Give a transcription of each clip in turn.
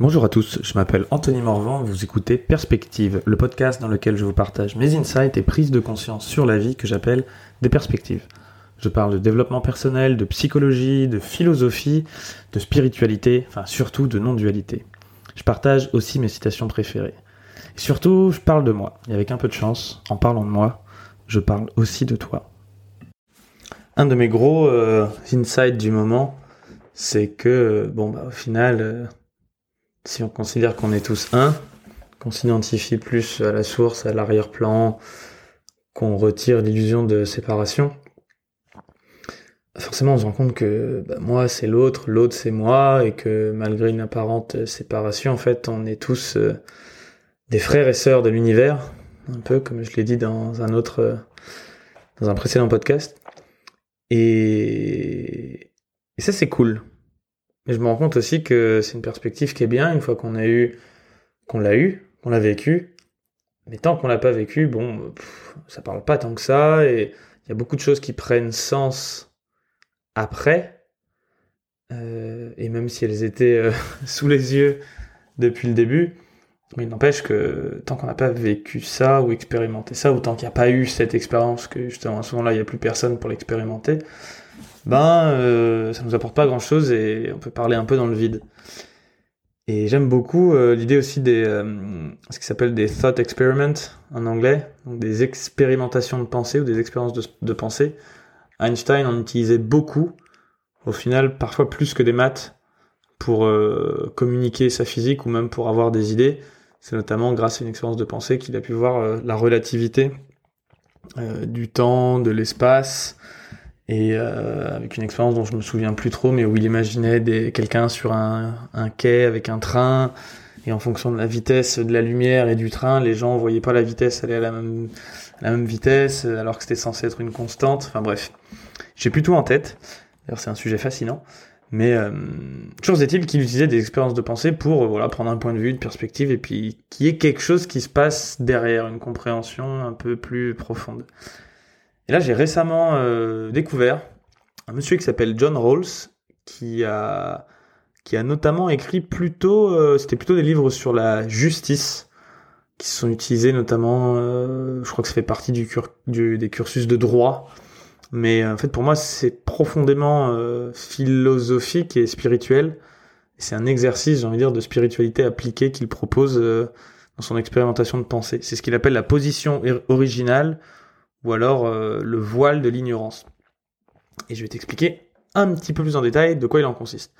Bonjour à tous, je m'appelle Anthony Morvan, vous écoutez Perspective, le podcast dans lequel je vous partage mes insights et prises de conscience sur la vie que j'appelle des perspectives. Je parle de développement personnel, de psychologie, de philosophie, de spiritualité, enfin surtout de non-dualité. Je partage aussi mes citations préférées. Et surtout, je parle de moi. Et avec un peu de chance, en parlant de moi, je parle aussi de toi. Un de mes gros euh, insights du moment, c'est que, bon, bah, au final, euh, si on considère qu'on est tous un, qu'on s'identifie plus à la source, à l'arrière-plan, qu'on retire l'illusion de séparation, forcément on se rend compte que bah, moi c'est l'autre, l'autre c'est moi, et que malgré une apparente séparation, en fait on est tous euh, des frères et sœurs de l'univers, un peu comme je l'ai dit dans un autre, dans un précédent podcast. Et ça c'est cool. Mais je me rends compte aussi que c'est une perspective qui est bien une fois qu'on a eu, qu'on l'a eu, qu'on l'a vécu. Mais tant qu'on l'a pas vécu, bon, ça parle pas tant que ça. Et il y a beaucoup de choses qui prennent sens après. Euh, et même si elles étaient euh, sous les yeux depuis le début, mais il n'empêche que tant qu'on n'a pas vécu ça ou expérimenté ça, ou tant qu'il n'y a pas eu cette expérience, que justement à ce moment-là il n'y a plus personne pour l'expérimenter, ben euh, ça nous apporte pas grand chose et on peut parler un peu dans le vide. Et j'aime beaucoup euh, l'idée aussi des euh, ce qui s'appelle des thought experiments en anglais, donc des expérimentations de pensée ou des expériences de, pensée. Einstein en utilisait beaucoup, au final parfois plus que des maths, pour euh, communiquer sa physique ou même pour avoir des idées. C'est notamment grâce à une expérience de pensée qu'il a pu voir la relativité du temps, de l'espace, et euh, avec une expérience dont je me souviens plus trop, mais où il imaginait des, quelqu'un sur un, un, quai avec un train, et en fonction de la vitesse de la lumière et du train, les gens voyaient pas la vitesse aller à la même, à la même vitesse, alors que c'était censé être une constante. Enfin bref, j'ai plus tout en tête. D'ailleurs, c'est un sujet fascinant. Mais euh, toujours est-il qu'il utilisait des expériences de pensée pour euh, voilà prendre un point de vue, une perspective, et puis qu'il y ait quelque chose qui se passe derrière, une compréhension un peu plus profonde. Et là, j'ai récemment euh, découvert un monsieur qui s'appelle John Rawls, qui a, qui a notamment écrit plutôt, euh, c'était plutôt des livres sur la justice, qui sont utilisés notamment, euh, je crois que ça fait partie des cursus de droit. Mais en fait, pour moi, c'est profondément philosophique et spirituel. C'est un exercice, j'ai envie de dire, de spiritualité appliquée qu'il propose dans son expérimentation de pensée. C'est ce qu'il appelle la position originale ou alors euh, le voile de l'ignorance. Et je vais t'expliquer un petit peu plus en détail de quoi il en consiste.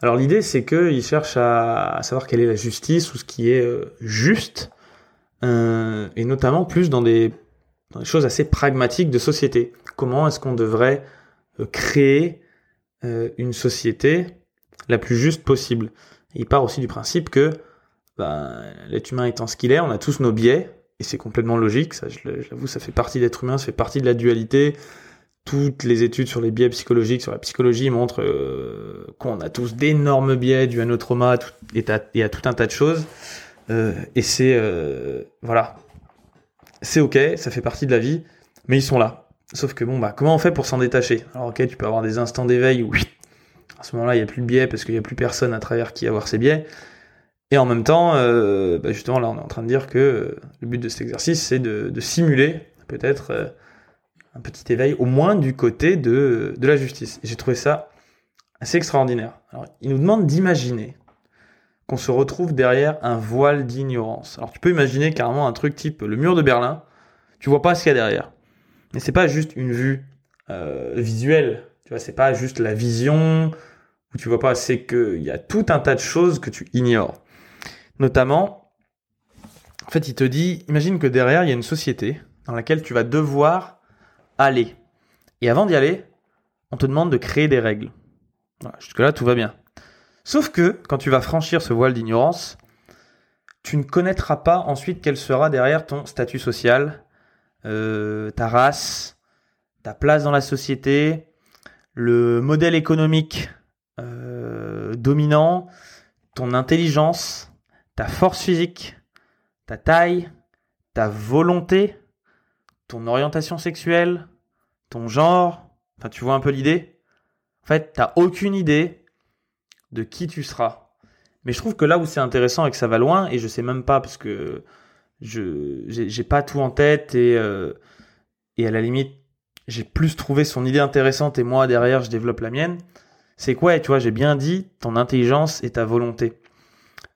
Alors l'idée c'est qu'il cherche à, savoir quelle est la justice ou ce qui est euh, juste, euh, et notamment plus dans des, choses assez pragmatiques de société. Comment est-ce qu'on devrait créer une société la plus juste possible? Il part aussi du principe que ben, l'être humain étant ce qu'il est, on a tous nos biais, et c'est complètement logique, ça, je l'avoue, ça fait partie d'être humain, ça fait partie de la dualité. Toutes les études sur les biais psychologiques, sur la psychologie montrent euh, qu'on a tous d'énormes biais dus à nos traumas et, à, tout un tas de choses. Euh, et c'est euh, voilà, c'est ok, ça fait partie de la vie, mais ils sont là. Sauf que bon bah comment on fait pour s'en détacher? Alors ok, tu peux avoir des instants d'éveil où à ce moment-là il n'y a plus de biais parce qu'il n'y a plus personne à travers qui avoir ces biais. Et en même temps, euh, bah justement, là, on est en train de dire que euh, le but de cet exercice, c'est de, simuler peut-être euh, un petit éveil, au moins du côté de, de la justice. J'ai trouvé ça assez extraordinaire. Alors, il nous demande d'imaginer qu'on se retrouve derrière un voile d'ignorance. Alors, tu peux imaginer carrément un truc type le mur de Berlin. Tu vois pas ce qu'il y a derrière. Mais c'est pas juste une vue visuelle. Tu vois, c'est pas juste la vision où tu vois pas. C'est qu'il y a tout un tas de choses que tu ignores. Notamment, en fait, il te dit, imagine que derrière, il y a une société dans laquelle tu vas devoir aller. Et avant d'y aller, on te demande de créer des règles. Voilà, Jusque-là, tout va bien. Sauf que, quand tu vas franchir ce voile d'ignorance, tu ne connaîtras pas ensuite quel sera derrière ton statut social, euh, ta race, ta place dans la société, le modèle économique euh, dominant, ton intelligence, ta force physique, ta taille, ta volonté, ton orientation sexuelle, ton genre, enfin tu vois un peu l'idée En fait, t'as aucune idée de qui tu seras. Mais je trouve que là où c'est intéressant et que ça va loin, et je sais même pas parce que je j'ai pas tout en tête et euh, et à la limite j'ai plus trouvé son idée intéressante et moi derrière je développe la mienne. C'est quoi, tu vois, j'ai bien dit ton intelligence et ta volonté.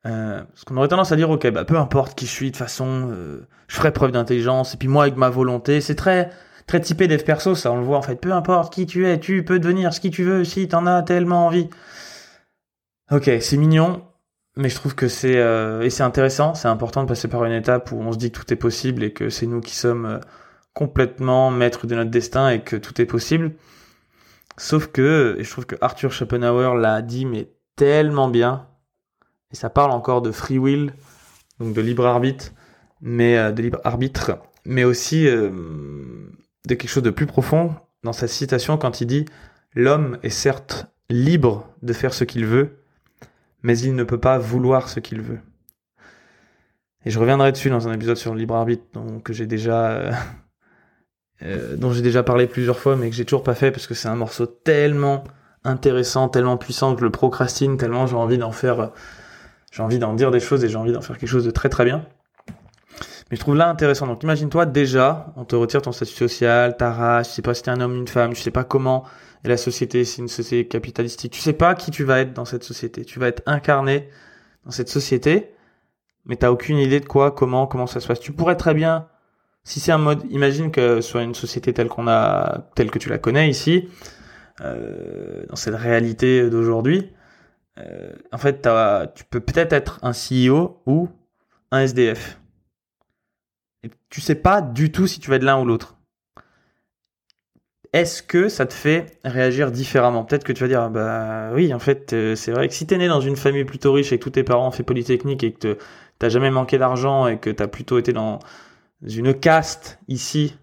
Euh, parce qu'on aurait tendance à dire, ok, bah peu importe qui je suis, de toute façon, euh, je ferai preuve d'intelligence. Et puis moi, avec ma volonté, c'est très très typé dev perso, ça, on le voit en fait. Peu importe qui tu es, tu peux devenir ce qui tu veux si t'en as tellement envie. Ok, c'est mignon, mais je trouve que c'est euh, et c'est intéressant, c'est important de passer par une étape où on se dit que tout est possible et que c'est nous qui sommes euh, complètement maîtres de notre destin et que tout est possible. Sauf que, et je trouve que Arthur Schopenhauer l'a dit, mais tellement bien, et ça parle encore de free will, donc de libre arbitre, mais euh, de libre arbitre, mais aussi de quelque chose de plus profond dans sa citation quand il dit L'homme est certes libre de faire ce qu'il veut, mais il ne peut pas vouloir ce qu'il veut. Et je reviendrai dessus dans un épisode sur le libre arbitre dont j'ai déjà euh, euh, dont j'ai déjà parlé plusieurs fois mais que j'ai toujours pas fait parce que c'est un morceau tellement intéressant, tellement puissant que je le procrastine, tellement j'ai envie d'en faire j'ai envie d'en dire des choses et j'ai envie d'en faire quelque chose de très très bien. Mais je trouve là intéressant. Donc imagine-toi déjà, on te retire ton statut social, ta race, tu sais pas si t'es un homme ou une femme, tu sais pas comment est la société, c'est une société capitalistique, tu sais pas qui tu vas être dans cette société. Tu vas être incarné dans cette société, mais t'as aucune idée de quoi, comment, comment ça se passe. Tu pourrais très bien, si c'est un mode, imagine que ce soit une société telle qu'on a, telle que tu la connais ici, euh, dans cette réalité d'aujourd'hui, euh, en fait, tu peux peut-être être un CEO ou un SDF et tu sais pas du tout si tu vas être l'un ou l'autre. Est-ce que ça te fait réagir différemment? Peut-être que tu vas dire, bah oui, en fait, euh, c'est vrai que si t'es né dans une famille plutôt riche et que tous tes parents ont fait Polytechnique et que t'as jamais manqué d'argent et que t'as plutôt été dans une caste ici,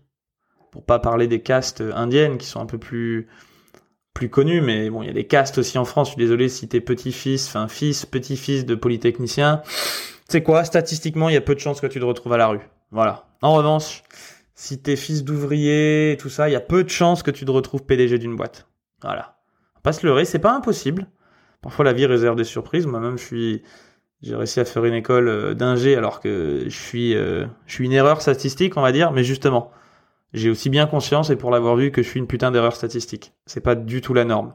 pour pas parler des castes indiennes qui sont un peu plus plus connues, mais bon, il y a des castes aussi en France. Je suis désolé si t'es petit-fils, enfin fils, petit-fils de polytechnicien. Tu quoi Statistiquement, il y a peu de chances que tu te retrouves à la rue. Voilà. En revanche, si t'es fils d'ouvrier et tout ça, il y a peu de chances que tu te retrouves PDG d'une boîte. Voilà. Pas se leurrer, c'est pas impossible. Parfois la vie réserve des surprises. Moi-même, je suis, j'ai réussi à faire une école euh, d'ingé alors que je suis, euh, je suis une erreur statistique, on va dire. Mais justement, j'ai aussi bien conscience et pour l'avoir vu que je suis une putain d'erreur statistique. C'est pas du tout la norme.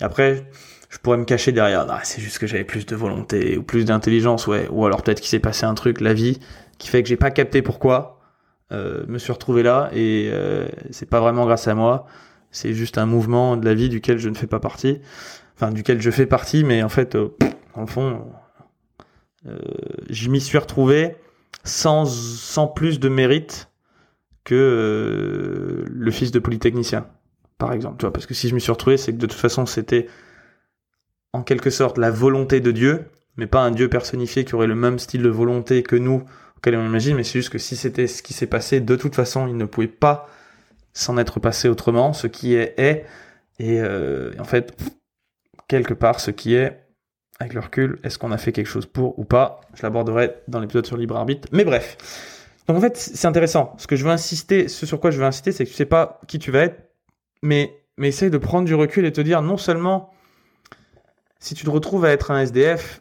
après, je pourrais me cacher derrière. Ah, c'est juste que j'avais plus de volonté ou plus d'intelligence, ouais. Ou alors peut-être qu'il s'est passé un truc, la vie, qui fait que j'ai pas capté pourquoi. Euh, me suis retrouvé là et euh, c'est pas vraiment grâce à moi. C'est juste un mouvement de la vie duquel je ne fais pas partie. Enfin, duquel je fais partie, mais en fait, euh, en fond, euh, je m'y suis retrouvé sans, sans plus de mérite que euh, le fils de polytechnicien, par exemple. Tu vois, parce que si je m'y suis retrouvé, c'est que de toute façon, c'était en quelque sorte la volonté de Dieu, mais pas un Dieu personnifié qui aurait le même style de volonté que nous, auquel on imagine, mais c'est juste que si c'était ce qui s'est passé, de toute façon, il ne pouvait pas s'en être passé autrement. Ce qui est est, et euh, en fait, quelque part, ce qui est, avec le recul, est-ce qu'on a fait quelque chose pour ou pas? Je l'aborderai dans l'épisode sur libre arbitre. Mais bref. Donc en fait, c'est intéressant. Ce que je veux insister, ce sur quoi je veux insister, c'est que tu sais pas qui tu vas être, mais, mais essaye de prendre du recul et te dire non seulement si tu te retrouves à être un SDF,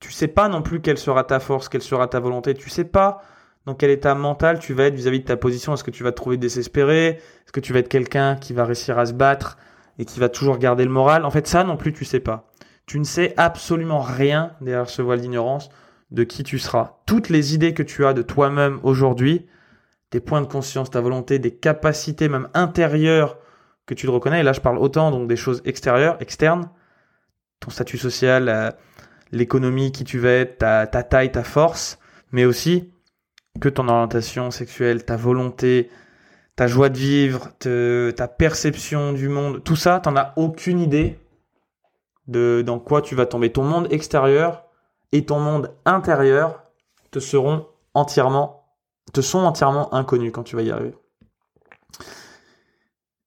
tu sais pas non plus quelle sera ta force, quelle sera ta volonté, tu sais pas dans quel état mental tu vas être vis-à-vis de ta position. Est-ce que tu vas te trouver désespéré? Est-ce que tu vas être quelqu'un qui va réussir à se battre et qui va toujours garder le moral? En fait, ça non plus, tu sais pas. Tu ne sais absolument rien derrière ce voile d'ignorance de qui tu seras. Toutes les idées que tu as de toi-même aujourd'hui, tes points de conscience, ta volonté, des capacités même intérieures que tu te reconnais, et là je parle autant donc des choses extérieures, externes, ton statut social, euh, l'économie, qui tu vas être, ta, taille, ta force, mais aussi que ton orientation sexuelle, ta volonté, ta joie de vivre, ta perception du monde, tout ça, t'en as aucune idée de dans quoi tu vas tomber. Ton monde extérieur et ton monde intérieur te seront entièrement, te sont entièrement inconnus quand tu vas y arriver.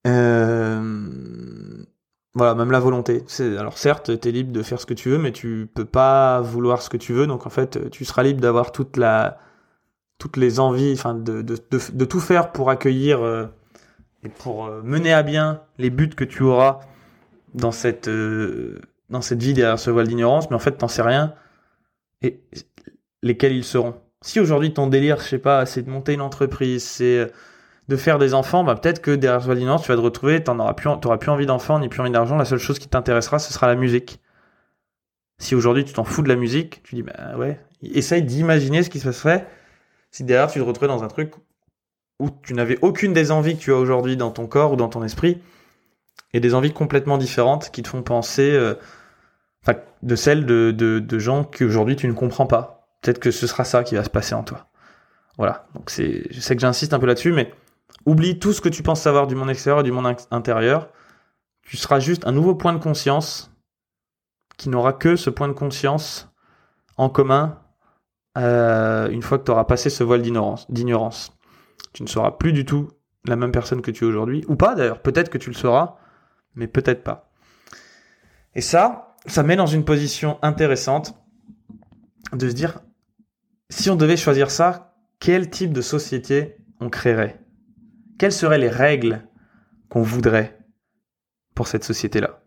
Euh, voilà, même la volonté. Alors certes, tu es libre de faire ce que tu veux, mais tu peux pas vouloir ce que tu veux. Donc en fait, tu seras libre d'avoir toute la, toutes les envies, enfin de, de, de, tout faire pour accueillir euh, et pour euh, mener à bien les buts que tu auras dans cette dans cette vie derrière ce voile d'ignorance, mais en fait, t'en sais rien. Et lesquels ils seront. Si aujourd'hui ton délire, je sais pas, c'est de monter une entreprise, c'est de faire des enfants, bah peut-être que derrière voile d'ignorance, tu vas te retrouver, t'en auras plus, plus envie d'enfants, ni plus envie d'argent. La seule chose qui t'intéressera, ce sera la musique. Si aujourd'hui tu t'en fous de la musique, tu dis bah ouais, essaye d'imaginer ce qui se passerait si derrière tu te retrouvais dans un truc où tu n'avais aucune des envies que tu as aujourd'hui dans ton corps ou dans ton esprit, et des envies complètement différentes qui te font penser, euh, enfin, de celles de, de, de gens qu'aujourd'hui tu ne comprends pas. Peut-être que ce sera ça qui va se passer en toi. Voilà. Donc c'est, je sais que j'insiste un peu là-dessus, mais oublie tout ce que tu penses savoir du monde extérieur et du monde intérieur. Tu seras juste un nouveau point de conscience qui n'aura que ce point de conscience en commun euh, une fois que tu auras passé ce voile d'ignorance. Tu ne seras plus du tout la même personne que tu es aujourd'hui. Ou pas d'ailleurs, peut-être que tu le seras, mais peut-être pas. Et ça, ça met dans une position intéressante de se dire, si on devait choisir ça, quel type de société on créerait? Quelles seraient les règles qu'on voudrait pour cette société-là?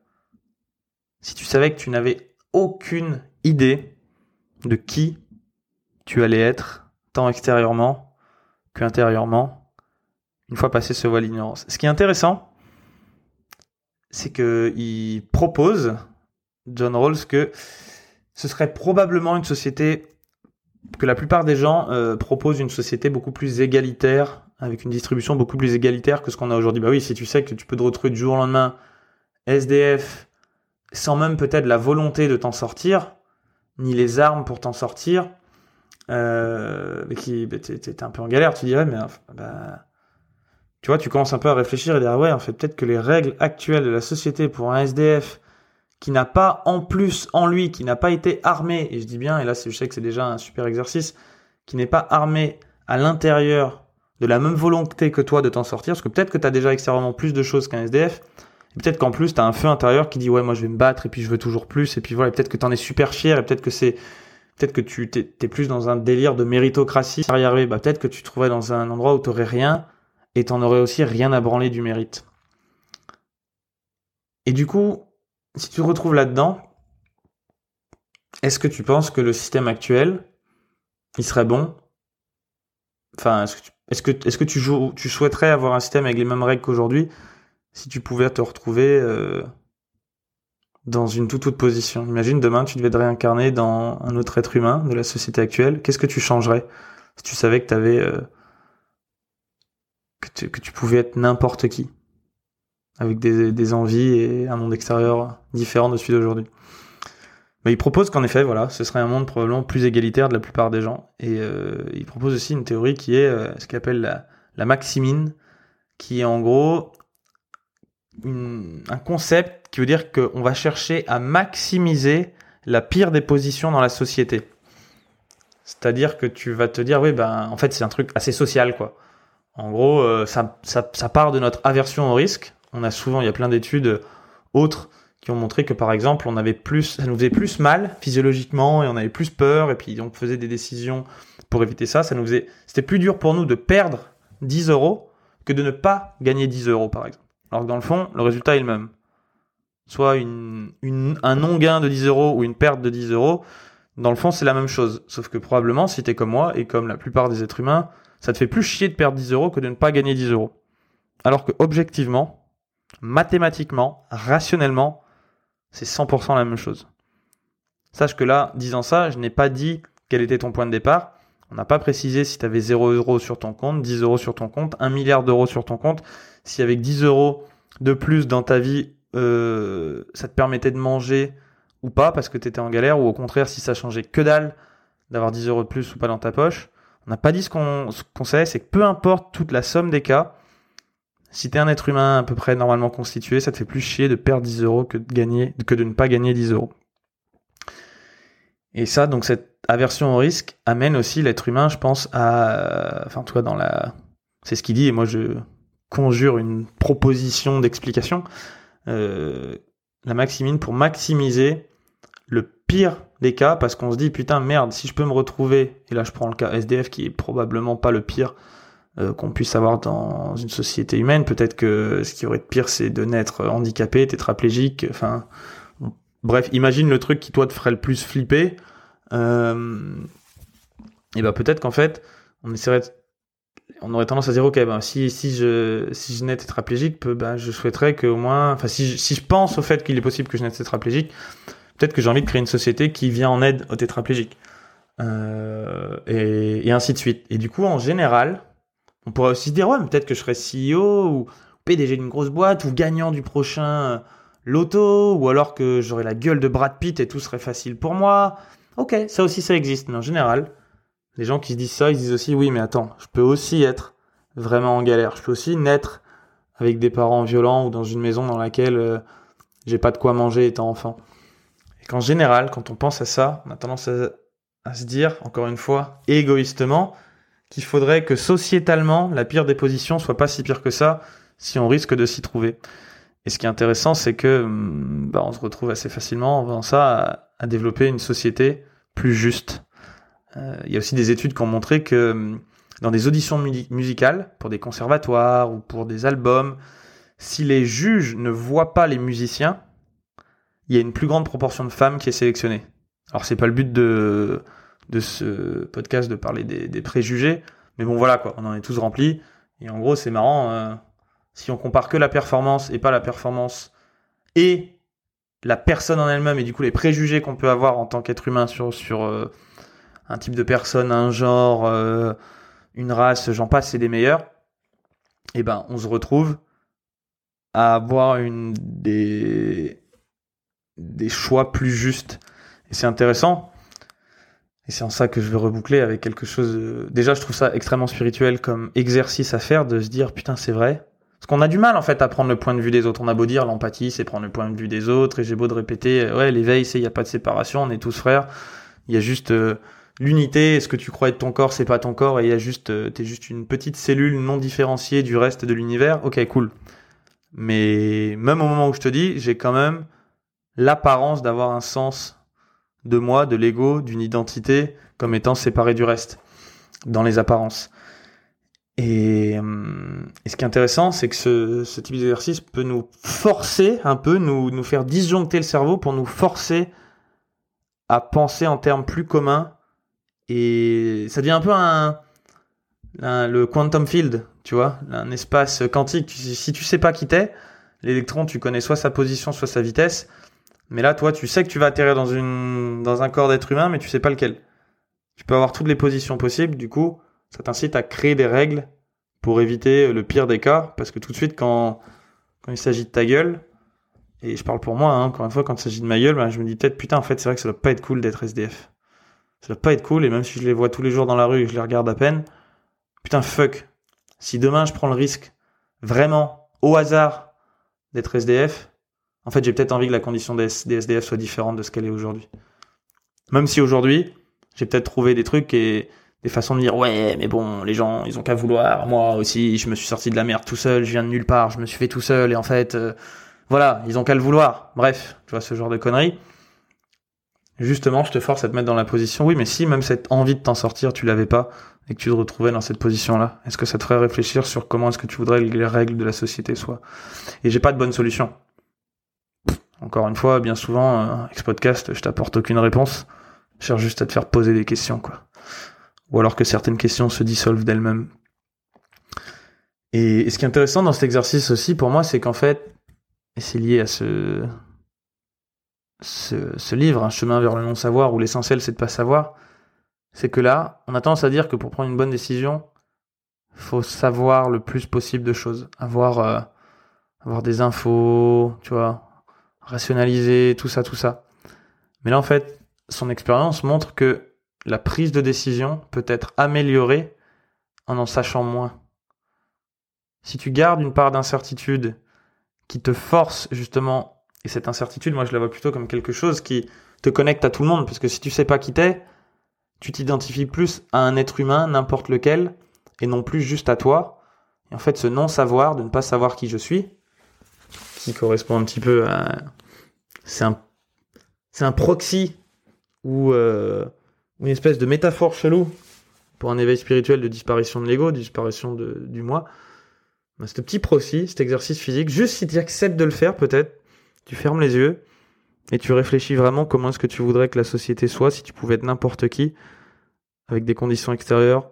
Si tu savais que tu n'avais aucune idée de qui tu allais être, tant extérieurement qu'intérieurement, une fois passé ce voile d'ignorance. Ce qui est intéressant, c'est que il propose, John Rawls, que ce serait probablement une société que la plupart des gens euh, proposent une société beaucoup plus égalitaire, avec une distribution beaucoup plus égalitaire que ce qu'on a aujourd'hui. Bah oui, si tu sais que tu peux te retrouver du jour au lendemain SDF, sans même peut-être la volonté de t'en sortir, ni les armes pour t'en sortir, euh, qui bah, t'es un peu en galère, tu dirais, mais bah, tu vois, tu commences un peu à réfléchir et dire, ah ouais, en fait, peut-être que les règles actuelles de la société pour un SDF qui n'a pas en plus en lui, qui n'a pas été armé, et je dis bien, et là je sais que c'est déjà un super exercice, qui n'est pas armé à l'intérieur de la même volonté que toi de t'en sortir, parce que peut-être que tu as déjà extérieurement plus de choses qu'un SDF, et peut-être qu'en plus tu as un feu intérieur qui dit ouais moi je vais me battre et puis je veux toujours plus, et puis voilà, peut-être que tu en es super fier, et peut-être que c'est peut-être que tu t'es, plus dans un délire de méritocratie, y arriver, bah peut-être que tu trouverais dans un endroit où tu rien, et t'en aurais aussi rien à branler du mérite. Et du coup, si tu te retrouves là-dedans, est-ce que tu penses que le système actuel, il serait bon? Enfin, est-ce que, tu, est-ce que, tu, joues, tu souhaiterais avoir un système avec les mêmes règles qu'aujourd'hui? Si tu pouvais te retrouver euh, dans une toute autre position? Imagine demain, tu devais te réincarner dans un autre être humain de la société actuelle. Qu'est-ce que tu changerais? Si tu savais que tu. Euh, que que tu pouvais être n'importe qui? Avec des, des, envies et un monde extérieur différent de celui d'aujourd'hui. Mais il propose qu'en effet, voilà, ce serait un monde probablement plus égalitaire de la plupart des gens. Et euh, il propose aussi une théorie qui est euh, ce qu'il appelle la, la, maximine, qui est en gros un concept qui veut dire qu'on va chercher à maximiser la pire des positions dans la société. C'est-à-dire que tu vas te dire, oui, ben, en fait, c'est un truc assez social, quoi. En gros, euh, ça, ça part de notre aversion au risque, on a souvent, il y a plein d'études autres qui ont montré que par exemple, on avait plus, ça nous faisait plus mal physiologiquement et on avait plus peur et puis on faisait des décisions pour éviter ça. Ça nous faisait, c'était plus dur pour nous de perdre 10 euros que de ne pas gagner 10 euros par exemple. Alors que dans le fond, le résultat est le même. Soit une, une, un non-gain de 10 euros ou une perte de 10 euros, dans le fond, c'est la même chose. Sauf que probablement, si t'es comme moi et comme la plupart des êtres humains, ça te fait plus chier de perdre 10 euros que de ne pas gagner 10 euros. Alors que objectivement, mathématiquement, rationnellement, c'est 100% la même chose. Sache que là, disant ça, je n'ai pas dit quel était ton point de départ. On n'a pas précisé si tu avais 0 euros sur ton compte, 10 euros sur ton compte, 1 milliard d'euros sur ton compte. Si avec 10 euros de plus dans ta vie, euh, ça te permettait de manger ou pas parce que tu étais en galère, ou au contraire, si ça changeait que dalle d'avoir 10 euros de plus ou pas dans ta poche. On n'a pas dit ce qu'on qu savait, c'est que peu importe toute la somme des cas, si t'es un être humain à peu près normalement constitué, ça te fait plus chier de perdre 10 euros que de gagner, que de ne pas gagner 10 euros. Et ça, donc cette aversion au risque amène aussi l'être humain, je pense, à, enfin, toi, dans la, c'est ce qu'il dit, et moi je conjure une proposition d'explication, euh, la maximine pour maximiser le pire des cas, parce qu'on se dit, putain, merde, si je peux me retrouver, et là je prends le cas SDF qui est probablement pas le pire, euh, qu'on puisse avoir dans une société humaine. Peut-être que ce qui aurait de pire, c'est de naître handicapé, tétraplégique. Enfin, bref, imagine le truc qui toi te ferait le plus flipper. Euh, et ben peut-être qu'en fait, on essaierait, on aurait tendance à dire ok, ben si si je si je n'ai tétraplégique, ben je souhaiterais que au moins, enfin si je, si je pense au fait qu'il est possible que je n'ai tétraplégique, peut-être que j'ai envie de créer une société qui vient en aide aux tétraplégiques. Euh, et, et, ainsi de suite. Et du coup, en général, on pourrait aussi se dire, ouais, peut-être que je serais CEO ou PDG d'une grosse boîte ou gagnant du prochain euh, loto ou alors que j'aurais la gueule de Brad Pitt et tout serait facile pour moi. Ok, ça aussi, ça existe. Mais en général, les gens qui se disent ça, ils disent aussi, oui, mais attends, je peux aussi être vraiment en galère. Je peux aussi naître avec des parents violents ou dans une maison dans laquelle euh, j'ai pas de quoi manger étant enfant. Et qu'en général, quand on pense à ça, on a tendance à, à se dire, encore une fois, égoïstement, qu'il faudrait que sociétalement, la pire des positions soit pas si pire que ça, si on risque de s'y trouver. Et ce qui est intéressant, c'est que hum, bah, on se retrouve assez facilement en faisant ça à, développer une société plus juste. Euh, il y a aussi des études qui ont montré que hum, dans des auditions musicales, pour des conservatoires ou pour des albums, si les juges ne voient pas les musiciens, il y a une plus grande proportion de femmes qui est sélectionnée. Alors c'est pas le but de de ce podcast de parler des, préjugés. Mais bon, voilà quoi, on en est tous remplis. Et en gros, c'est marrant. Euh, si on compare que la performance et pas la performance et la personne en elle-même et du coup les préjugés qu'on peut avoir en tant qu'être humain sur, euh, un type de personne, un genre, euh, une race, j'en passe, c'est des meilleurs, et eh ben on se retrouve à avoir des, des choix plus justes. Et c'est intéressant et c'est en ça que je veux reboucler avec quelque chose. Déjà, je trouve ça extrêmement spirituel comme exercice à faire de se dire putain, c'est vrai. Parce qu'on a du mal en fait à prendre le point de vue des autres. On a beau dire l'empathie, c'est prendre le point de vue des autres. Et j'ai beau de répéter, ouais, l'éveil, c'est il y a pas de séparation, on est tous frères. Il y a juste euh, l'unité. Ce que tu crois être ton corps, c'est pas ton corps. Et il y a juste, euh, t'es juste une petite cellule non différenciée du reste de l'univers. Ok, cool. Mais même au moment où je te dis, j'ai quand même l'apparence d'avoir un sens de moi, de l'ego, d'une identité comme étant séparée du reste dans les apparences. Et, euh, ce qui est intéressant, c'est que ce, type d'exercice peut nous forcer un peu, nous, faire disjoncter le cerveau pour nous forcer à penser en termes plus communs. Et ça devient un peu un, le quantum field, tu vois, un espace quantique. Si tu sais pas qui t'es, l'électron, tu connais soit sa position, soit sa vitesse. Mais là, toi, tu sais que tu vas atterrir dans, une, dans un corps d'être humain, mais tu sais pas lequel. Tu peux avoir toutes les positions possibles, du coup, ça t'incite à créer des règles pour éviter le pire des cas, parce que tout de suite, quand, quand il s'agit de ta gueule, et je parle pour moi, hein, encore une fois, quand il s'agit de ma gueule, ben, je me dis peut-être, putain, en fait, c'est vrai que ça doit pas être cool d'être SDF. Ça doit pas être cool, et même si je les vois tous les jours dans la rue et que je les regarde à peine, putain, fuck. Si demain je prends le risque, vraiment, au hasard, d'être SDF, en fait, j'ai peut-être envie que la condition des, SDF soit différente de ce qu'elle est aujourd'hui. Même si aujourd'hui, j'ai peut-être trouvé des trucs et des façons de dire ouais, mais bon, les gens, ils ont qu'à vouloir. Moi aussi, je me suis sorti de la merde tout seul, je viens de nulle part, je me suis fait tout seul et en fait, euh, voilà, ils ont qu'à le vouloir. Bref, tu vois ce genre de conneries. Justement, je te force à te mettre dans la position. Oui, mais si même cette envie de t'en sortir, tu l'avais pas et que tu te retrouvais dans cette position-là, est-ce que ça te ferait réfléchir sur comment est-ce que tu voudrais que les règles de la société soient? Et j'ai pas de bonne solution. Encore une fois, bien souvent, euh, avec ce podcast, je t'apporte aucune réponse. Je cherche juste à te faire poser des questions, quoi. Ou alors que certaines questions se dissolvent d'elles-mêmes. Et, ce qui est intéressant dans cet exercice aussi, pour moi, c'est qu'en fait, et c'est lié à ce, ce, livre, Un chemin vers le non-savoir, où l'essentiel c'est de pas savoir, c'est que là, on a tendance à dire que pour prendre une bonne décision, faut savoir le plus possible de choses, avoir, euh, avoir des infos, tu vois, rationaliser, tout ça, tout ça. Mais là, en fait, son expérience montre que la prise de décision peut être améliorée en en sachant moins. Si tu gardes une part d'incertitude qui te force justement, et cette incertitude, moi je la vois plutôt comme quelque chose qui te connecte à tout le monde, parce que si tu sais pas qui t'es, tu t'identifies plus à un être humain, n'importe lequel, et non plus juste à toi. Et en fait, ce non-savoir, de ne pas savoir qui je suis, qui correspond un petit peu à. C'est un, c'est un proxy ou euh, une espèce de métaphore chelou pour un éveil spirituel de disparition de l'ego, de disparition de, du moi. C'est ce petit proxy, cet exercice physique, juste si tu acceptes de le faire, peut-être, tu fermes les yeux et tu réfléchis vraiment comment est-ce que tu voudrais que la société soit si tu pouvais être n'importe qui, avec des conditions extérieures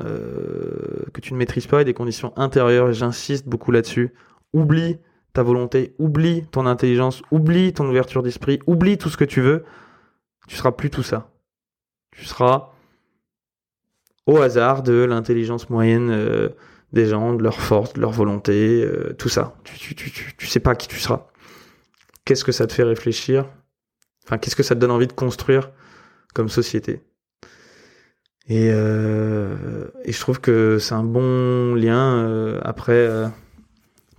euh, que tu ne maîtrises pas et des conditions intérieures, j'insiste beaucoup là-dessus. Oublie ta volonté, oublie ton intelligence, oublie ton ouverture d'esprit, oublie tout ce que tu veux, tu seras plus tout ça. Tu seras au hasard de l'intelligence moyenne euh, des gens, de leur force, de leur volonté, euh, tout ça. Tu, tu, sais pas qui tu seras. Qu'est-ce que ça te fait réfléchir? Enfin, qu'est-ce que ça te donne envie de construire comme société? Et, euh, et, je trouve que c'est un bon lien après,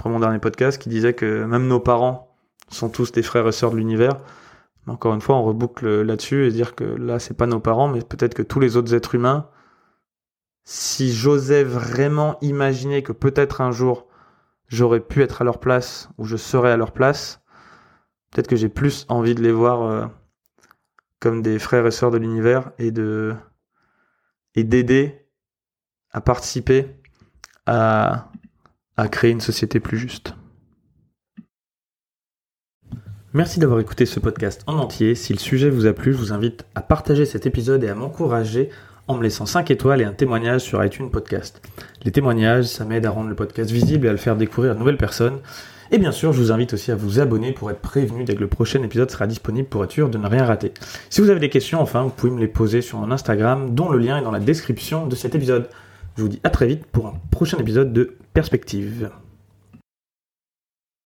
mon dernier podcast qui disait que même nos parents sont tous des frères et sœurs de l'univers. Encore une fois, on reboucle là-dessus et dire que là, c'est pas nos parents, mais peut-être que tous les autres êtres humains si j'osais vraiment imaginer que peut-être un jour j'aurais pu être à leur place ou je serais à leur place, peut-être que j'ai plus envie de les voir euh, comme des frères et sœurs de l'univers et de et d'aider à participer à, à créer une société plus juste. Merci d'avoir écouté ce podcast en entier. Si le sujet vous a plu, je vous invite à partager cet épisode et à m'encourager en me laissant 5 étoiles et un témoignage sur iTunes Podcast. Les témoignages, ça m'aide à rendre le podcast visible et à le faire découvrir à de nouvelles personnes. Et bien sûr, je vous invite aussi à vous abonner pour être prévenu dès que le prochain épisode sera disponible pour être sûr de ne rien rater. Si vous avez des questions, enfin, vous pouvez me les poser sur mon Instagram, dont le lien est dans la description de cet épisode. Je vous dis à très vite pour un prochain épisode de Perspective.